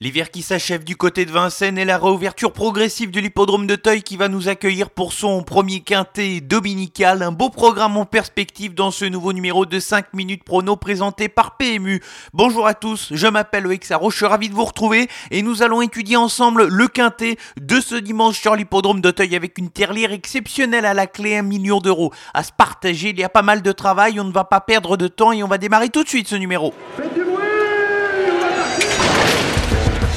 L'hiver qui s'achève du côté de Vincennes et la réouverture progressive de l'hippodrome de Teuil qui va nous accueillir pour son premier quintet dominical. Un beau programme en perspective dans ce nouveau numéro de 5 minutes prono présenté par PMU. Bonjour à tous, je m'appelle Loïc Sarro, je suis ravi de vous retrouver et nous allons étudier ensemble le quintet de ce dimanche sur l'hippodrome de Teuil avec une terlière exceptionnelle à la clé, un million d'euros à se partager. Il y a pas mal de travail, on ne va pas perdre de temps et on va démarrer tout de suite ce numéro.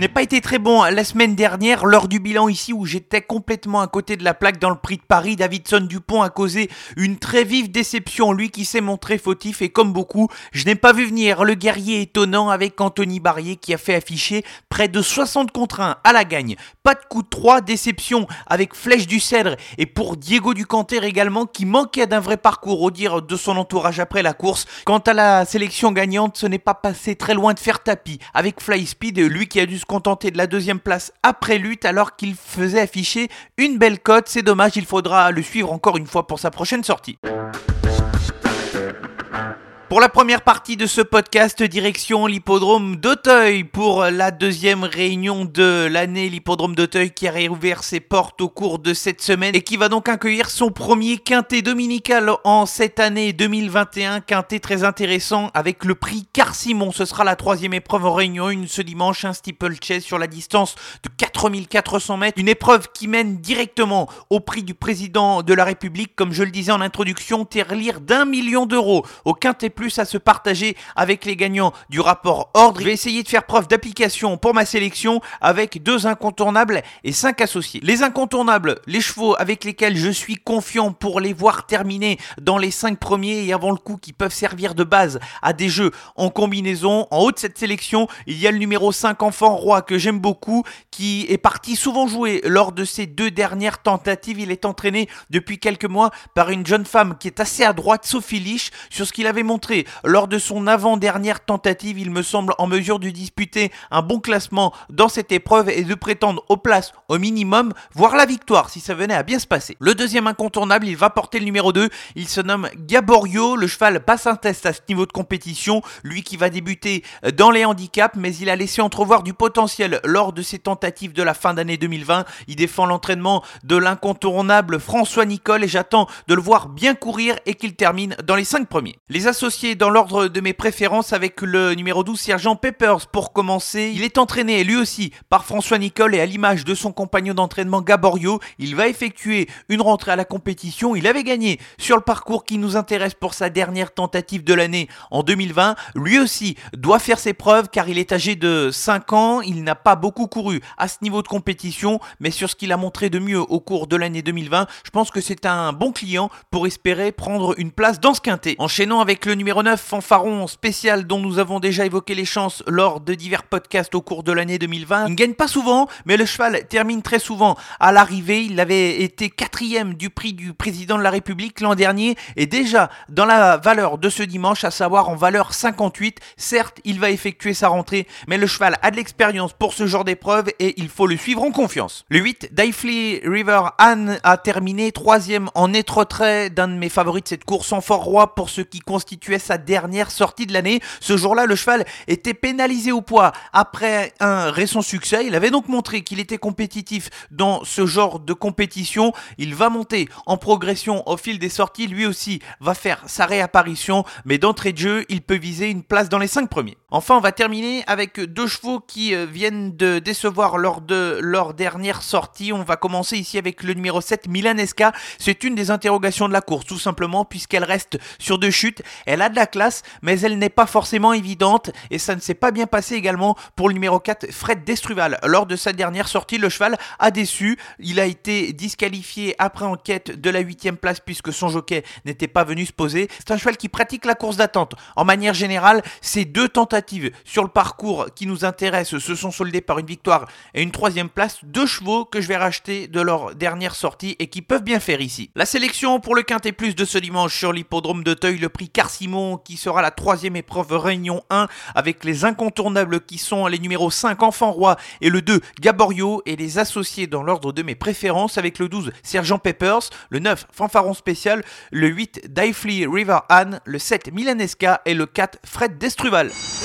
N'ai pas été très bon la semaine dernière lors du bilan ici où j'étais complètement à côté de la plaque dans le prix de Paris. Davidson Dupont a causé une très vive déception, lui qui s'est montré fautif et comme beaucoup, je n'ai pas vu venir le guerrier étonnant avec Anthony Barrier qui a fait afficher près de 60 contre 1 à la gagne. Pas de coup de 3, déception avec Flèche du Cèdre et pour Diego Ducanter également qui manquait d'un vrai parcours au dire de son entourage après la course. Quant à la sélection gagnante, ce n'est pas passé très loin de faire tapis avec Fly Speed, lui qui a dû se contenter de la deuxième place après lutte alors qu'il faisait afficher une belle cote. C'est dommage, il faudra le suivre encore une fois pour sa prochaine sortie. Pour la première partie de ce podcast, direction l'hippodrome d'Auteuil pour la deuxième réunion de l'année. L'hippodrome d'Auteuil qui a réouvert ses portes au cours de cette semaine et qui va donc accueillir son premier quintet dominical en cette année 2021. Quintet très intéressant avec le prix Car-Simon. Ce sera la troisième épreuve en réunion 1 ce dimanche, un steeplechase sur la distance de 4400 mètres. Une épreuve qui mène directement au prix du président de la République, comme je le disais en introduction, terlire d'un million d'euros au quintet plus à se partager avec les gagnants du rapport ordre. Je vais essayer de faire preuve d'application pour ma sélection avec deux incontournables et cinq associés. Les incontournables, les chevaux avec lesquels je suis confiant pour les voir terminer dans les cinq premiers et avant le coup qui peuvent servir de base à des jeux en combinaison. En haut de cette sélection, il y a le numéro 5 enfant roi que j'aime beaucoup qui est parti souvent jouer lors de ses deux dernières tentatives. Il est entraîné depuis quelques mois par une jeune femme qui est assez à droite, Sophie Lich, sur ce qu'il avait montré lors de son avant-dernière tentative. Il me semble en mesure de disputer un bon classement dans cette épreuve et de prétendre aux places au minimum, voire la victoire si ça venait à bien se passer. Le deuxième incontournable, il va porter le numéro 2. Il se nomme Gaborio. Le cheval passe un test à ce niveau de compétition. Lui qui va débuter dans les handicaps, mais il a laissé entrevoir du potentiel lors de ses tentatives de la fin d'année 2020. Il défend l'entraînement de l'incontournable François Nicole et j'attends de le voir bien courir et qu'il termine dans les 5 premiers. Les associés dans l'ordre de mes préférences avec le numéro 12 Sergent Peppers pour commencer. Il est entraîné lui aussi par François Nicole et à l'image de son compagnon d'entraînement Gaborio, il va effectuer une rentrée à la compétition. Il avait gagné sur le parcours qui nous intéresse pour sa dernière tentative de l'année en 2020. Lui aussi doit faire ses preuves car il est âgé de 5 ans. Il n'a pas beaucoup couru à ce niveau de compétition, mais sur ce qu'il a montré de mieux au cours de l'année 2020, je pense que c'est un bon client pour espérer prendre une place dans ce quintet. Enchaînons avec le numéro numéro 9, fanfaron spécial dont nous avons déjà évoqué les chances lors de divers podcasts au cours de l'année 2020. Il ne gagne pas souvent, mais le cheval termine très souvent à l'arrivée. Il avait été quatrième du prix du président de la République l'an dernier et déjà dans la valeur de ce dimanche, à savoir en valeur 58. Certes, il va effectuer sa rentrée, mais le cheval a de l'expérience pour ce genre d'épreuve et il faut le suivre en confiance. Le 8, Daifley River Anne a terminé troisième en net retrait d'un de mes favoris de cette course en fort roi pour ce qui constituait sa dernière sortie de l'année. Ce jour-là, le cheval était pénalisé au poids après un récent succès. Il avait donc montré qu'il était compétitif dans ce genre de compétition. Il va monter en progression au fil des sorties. Lui aussi va faire sa réapparition, mais d'entrée de jeu, il peut viser une place dans les 5 premiers. Enfin, on va terminer avec deux chevaux qui euh, viennent de décevoir lors de leur dernière sortie. On va commencer ici avec le numéro 7, Milanesca. C'est une des interrogations de la course, tout simplement, puisqu'elle reste sur deux chutes. Elle a de la classe, mais elle n'est pas forcément évidente et ça ne s'est pas bien passé également pour le numéro 4, Fred Destruval. Lors de sa dernière sortie, le cheval a déçu. Il a été disqualifié après enquête de la 8 place puisque son jockey n'était pas venu se poser. C'est un cheval qui pratique la course d'attente. En manière générale, ces deux tentatives sur le parcours qui nous intéressent se sont soldées par une victoire et une troisième place. Deux chevaux que je vais racheter de leur dernière sortie et qui peuvent bien faire ici. La sélection pour le Quintet Plus de ce dimanche sur l'hippodrome de Teuil, le prix Carcimo Avon qui sera la troisième épreuve Réunion 1 avec les incontournables qui sont les numéros 5 Enfant Roi et le 2 Gaborio et les associés dans l'ordre de mes préférences avec le 12 Sergent Peppers, le 9 Fanfaron Spécial, le 8 Daifly River Anne, le 7 Milanesca et le 4 Fred Destruval.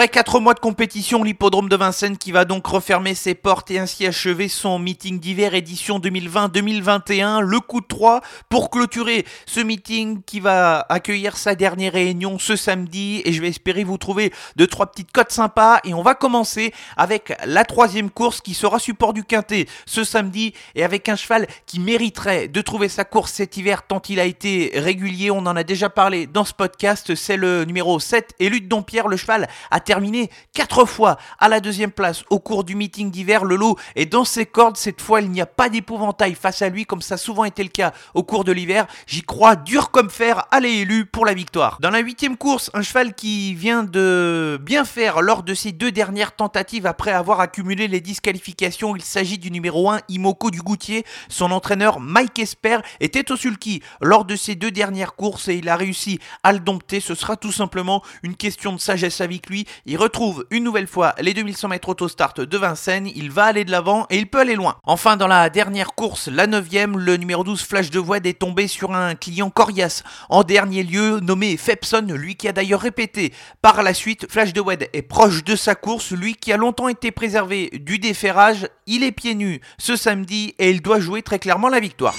Après 4 mois de compétition, l'hippodrome de Vincennes qui va donc refermer ses portes et ainsi achever son meeting d'hiver édition 2020-2021, le coup de 3 pour clôturer ce meeting qui va accueillir sa dernière réunion ce samedi. Et je vais espérer vous trouver deux trois petites cotes sympas. Et on va commencer avec la troisième course qui sera support du quintet ce samedi et avec un cheval qui mériterait de trouver sa course cet hiver tant il a été régulier, on en a déjà parlé dans ce podcast, c'est le numéro 7 et Lutte Dompierre, le cheval a terminé quatre fois à la deuxième place au cours du meeting d'hiver. Le lot est dans ses cordes. Cette fois, il n'y a pas d'épouvantail face à lui, comme ça a souvent été le cas au cours de l'hiver. J'y crois dur comme fer. Allez, élu pour la victoire. Dans la huitième course, un cheval qui vient de bien faire lors de ses deux dernières tentatives après avoir accumulé les disqualifications. Il s'agit du numéro 1, Imoko du Goutier. Son entraîneur, Mike Esper, était au sulky lors de ses deux dernières courses et il a réussi à le dompter. Ce sera tout simplement une question de sagesse avec lui. Il retrouve une nouvelle fois les 2100 mètres auto-start de Vincennes, il va aller de l'avant et il peut aller loin. Enfin, dans la dernière course, la 9 le numéro 12 Flash de Void est tombé sur un client coriace. En dernier lieu, nommé Fepson, lui qui a d'ailleurs répété par la suite, Flash de Wed est proche de sa course, lui qui a longtemps été préservé du déferrage, il est pieds nus ce samedi et il doit jouer très clairement la victoire.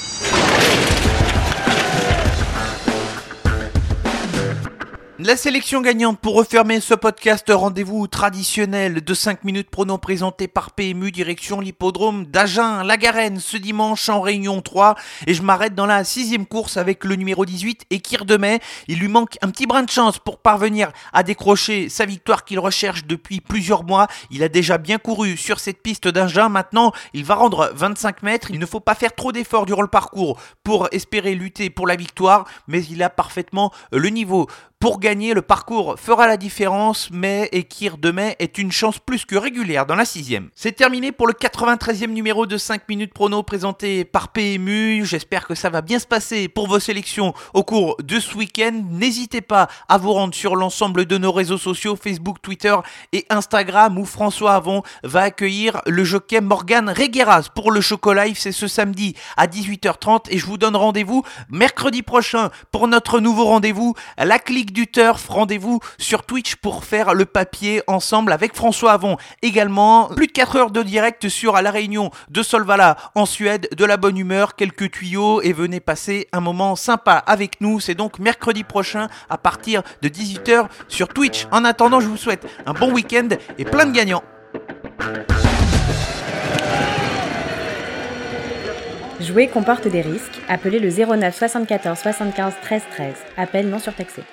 La sélection gagnante pour refermer ce podcast, rendez-vous traditionnel de 5 minutes prono présenté par PMU direction l'hippodrome d'Agen, la Garenne, ce dimanche en Réunion 3. Et je m'arrête dans la sixième course avec le numéro 18, Ekir de. Il lui manque un petit brin de chance pour parvenir à décrocher sa victoire qu'il recherche depuis plusieurs mois. Il a déjà bien couru sur cette piste d'Agen. Maintenant, il va rendre 25 mètres. Il ne faut pas faire trop d'efforts durant le parcours pour espérer lutter pour la victoire, mais il a parfaitement le niveau pour gagner, le parcours fera la différence, mais Ekir Demain est une chance plus que régulière dans la sixième. C'est terminé pour le 93e numéro de 5 minutes prono présenté par PMU. J'espère que ça va bien se passer pour vos sélections au cours de ce week-end. N'hésitez pas à vous rendre sur l'ensemble de nos réseaux sociaux, Facebook, Twitter et Instagram, où François Avon va accueillir le jockey Morgan Regueras pour le Life. C'est ce samedi à 18h30 et je vous donne rendez-vous mercredi prochain pour notre nouveau rendez-vous, la clique du turf. Rendez-vous sur Twitch pour faire le papier ensemble avec François Avon. Également, plus de 4 heures de direct sur la réunion de Solvala en Suède, de la bonne humeur, quelques tuyaux et venez passer un moment sympa avec nous. C'est donc mercredi prochain à partir de 18h sur Twitch. En attendant, je vous souhaite un bon week-end et plein de gagnants. Jouer comporte des risques. Appelez le 09 74 75 13 13. Appel non surtaxé.